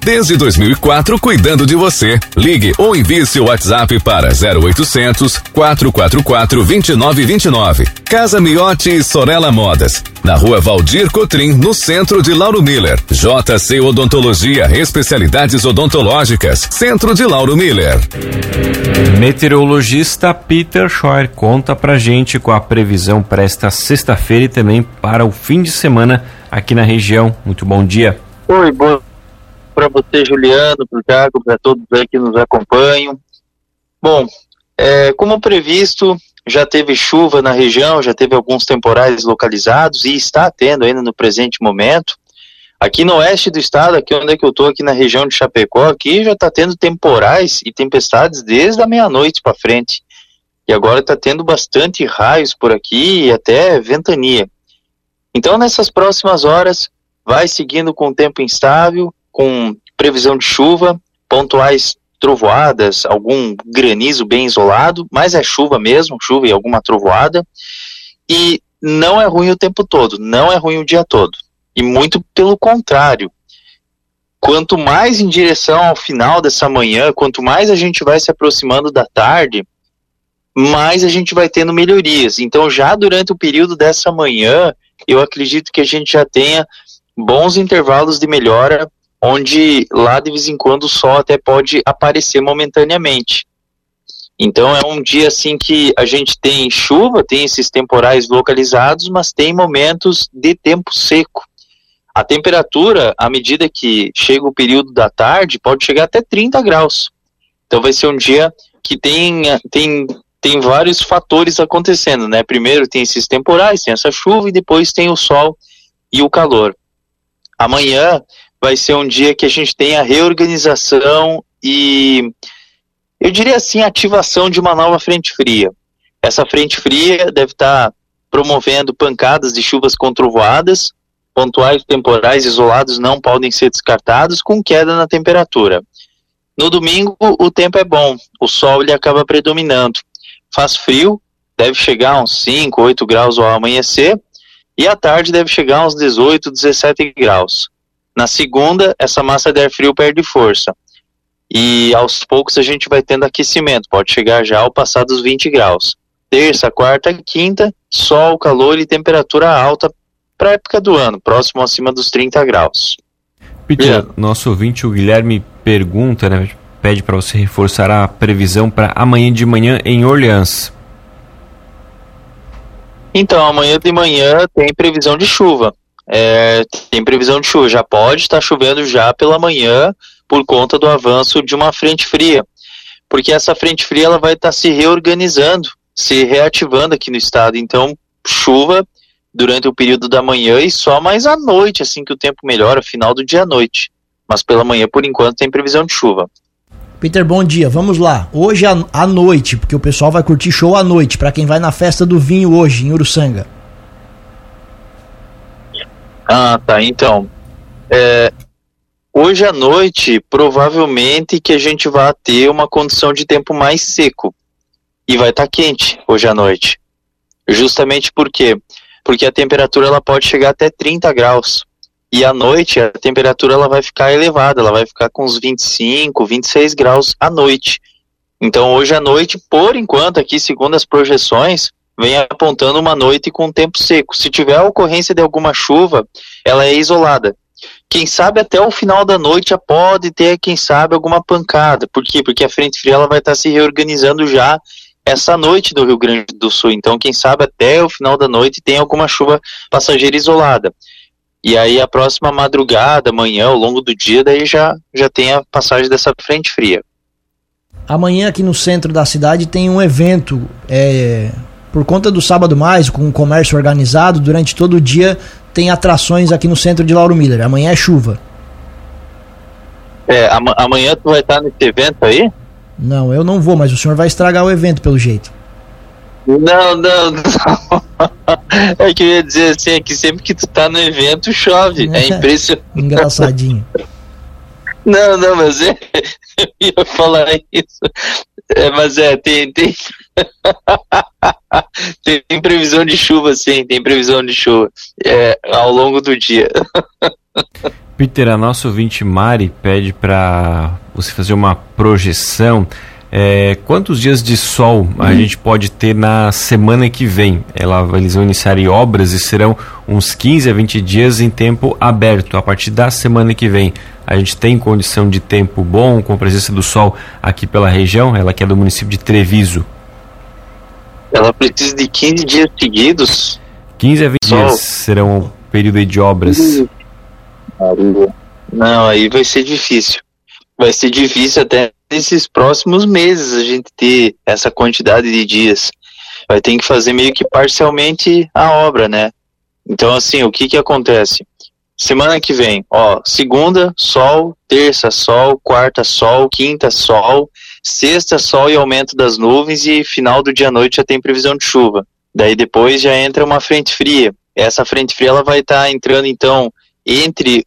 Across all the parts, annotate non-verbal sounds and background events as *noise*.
Desde 2004, cuidando de você. Ligue ou envie seu WhatsApp para 0800 444 2929. Casa Miotti e Sorella Modas. Na rua Valdir Cotrim, no centro de Lauro Miller. JC Odontologia, especialidades odontológicas. Centro de Lauro Miller. Meteorologista Peter Scheuer conta pra gente com a previsão para esta sexta-feira e também para o fim de semana aqui na região. Muito bom dia. Oi, bom para você, Juliano, para o Thiago, para todos que nos acompanham. Bom, é, como previsto, já teve chuva na região, já teve alguns temporais localizados e está tendo ainda no presente momento. Aqui no oeste do estado, aqui onde é que eu estou, aqui na região de Chapecó, aqui já está tendo temporais e tempestades desde a meia-noite para frente. E agora está tendo bastante raios por aqui e até ventania. Então, nessas próximas horas, vai seguindo com tempo instável, com previsão de chuva, pontuais trovoadas, algum granizo bem isolado, mas é chuva mesmo, chuva e alguma trovoada. E não é ruim o tempo todo, não é ruim o dia todo. E muito pelo contrário. Quanto mais em direção ao final dessa manhã, quanto mais a gente vai se aproximando da tarde, mais a gente vai tendo melhorias. Então, já durante o período dessa manhã, eu acredito que a gente já tenha bons intervalos de melhora onde lá de vez em quando o sol até pode aparecer momentaneamente. Então é um dia assim que a gente tem chuva, tem esses temporais localizados, mas tem momentos de tempo seco. A temperatura, à medida que chega o período da tarde, pode chegar até 30 graus. Então vai ser um dia que tem, tem, tem vários fatores acontecendo, né? Primeiro tem esses temporais, tem essa chuva e depois tem o sol e o calor. Amanhã vai ser um dia que a gente tem a reorganização e, eu diria assim, ativação de uma nova frente fria. Essa frente fria deve estar promovendo pancadas de chuvas com trovoadas, pontuais temporais isolados não podem ser descartados, com queda na temperatura. No domingo, o tempo é bom, o sol ele acaba predominando. Faz frio, deve chegar a uns 5, 8 graus ao amanhecer, e à tarde deve chegar a uns 18, 17 graus. Na segunda, essa massa de ar frio perde força. E aos poucos a gente vai tendo aquecimento, pode chegar já ao passar dos 20 graus. Terça, quarta, quinta, sol, calor e temperatura alta para a época do ano, próximo acima dos 30 graus. Peter, nosso ouvinte, o Guilherme, pergunta, né, pede para você reforçar a previsão para amanhã de manhã em Orleans. Então, amanhã de manhã tem previsão de chuva é, tem previsão de chuva. Já pode estar chovendo já pela manhã por conta do avanço de uma frente fria, porque essa frente fria ela vai estar se reorganizando, se reativando aqui no estado. Então, chuva durante o período da manhã e só mais à noite, assim que o tempo melhora, final do dia à noite. Mas pela manhã, por enquanto, tem previsão de chuva. Peter, bom dia. Vamos lá. Hoje à noite, porque o pessoal vai curtir show à noite, para quem vai na festa do vinho hoje em Uruçanga. Ah, tá. Então, é, hoje à noite, provavelmente que a gente vai ter uma condição de tempo mais seco. E vai estar tá quente hoje à noite. Justamente por quê? Porque a temperatura ela pode chegar até 30 graus. E à noite a temperatura ela vai ficar elevada, ela vai ficar com uns 25, 26 graus à noite. Então hoje à noite, por enquanto aqui, segundo as projeções, vem apontando uma noite com tempo seco. Se tiver a ocorrência de alguma chuva, ela é isolada. Quem sabe até o final da noite já pode ter, quem sabe, alguma pancada. Por quê? Porque a frente fria ela vai estar se reorganizando já essa noite do Rio Grande do Sul. Então, quem sabe até o final da noite tem alguma chuva passageira isolada. E aí a próxima madrugada, amanhã, ao longo do dia, daí já, já tem a passagem dessa frente fria. Amanhã aqui no centro da cidade tem um evento é, por conta do Sábado Mais, com o comércio organizado, durante todo o dia tem atrações aqui no centro de Lauro Miller. Amanhã é chuva. É, amanhã tu vai estar nesse evento aí? Não, eu não vou, mas o senhor vai estragar o evento pelo jeito. Não, não, *laughs* não. É que eu ia dizer assim, é que sempre que tu tá no evento chove. É, é *laughs* impressionante. Engraçadinho. Não, não, mas é, *laughs* eu ia falar isso. É, mas é, tem, tem, *laughs* tem previsão de chuva, sim, tem previsão de chuva é, ao longo do dia. *laughs* Peter, a nossa ouvinte Mari pede para você fazer uma projeção. É, quantos dias de sol a hum. gente pode ter na semana que vem? Ela, eles vão iniciar obras e serão uns 15 a 20 dias em tempo aberto. A partir da semana que vem, a gente tem condição de tempo bom, com a presença do sol aqui pela região, ela que é do município de Treviso. Ela precisa de 15 dias seguidos? 15 a 20 sol. dias serão o período de obras. Não, aí vai ser difícil. Vai ser difícil até nesses próximos meses a gente ter essa quantidade de dias. Vai ter que fazer meio que parcialmente a obra, né? Então, assim, o que que acontece? Semana que vem, ó, segunda, sol, terça, sol, quarta, sol, quinta, sol, sexta, sol e aumento das nuvens e final do dia à noite já tem previsão de chuva. Daí depois já entra uma frente fria. Essa frente fria ela vai estar tá entrando então entre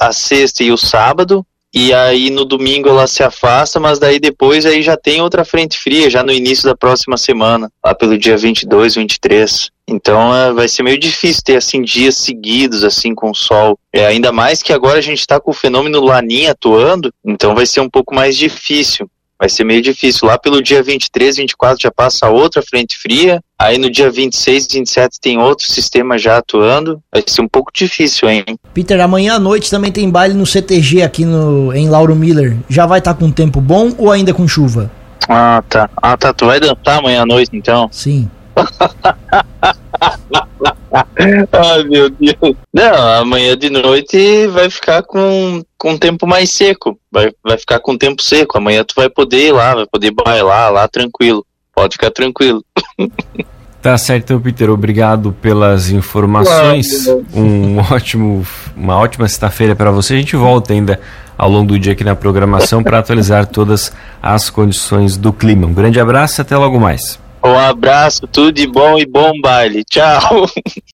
a sexta e o sábado, e aí no domingo ela se afasta, mas daí depois aí já tem outra frente fria, já no início da próxima semana, lá pelo dia 22, 23. Então é, vai ser meio difícil ter assim dias seguidos assim com sol. É, ainda mais que agora a gente está com o fenômeno Laninha atuando, então vai ser um pouco mais difícil vai ser meio difícil. Lá pelo dia 23, 24 já passa outra frente fria, aí no dia 26, 27 tem outro sistema já atuando. Vai ser um pouco difícil, hein? Peter, amanhã à noite também tem baile no CTG aqui no, em Lauro Miller. Já vai estar tá com tempo bom ou ainda com chuva? Ah, tá. Ah, tá. Tu vai dançar amanhã à noite então? *laughs* Sim. Ai, meu Deus. Não, amanhã de noite vai ficar com, com tempo mais seco. Vai, vai ficar com tempo seco. Amanhã tu vai poder ir lá, vai poder bailar lá tranquilo. Pode ficar tranquilo. *laughs* Tá certo, Peter. Obrigado pelas informações. Um ótimo, uma ótima sexta-feira para você. A gente volta ainda ao longo do dia aqui na programação para atualizar todas as condições do clima. Um grande abraço e até logo mais. Um abraço, tudo de bom e bom baile. Tchau.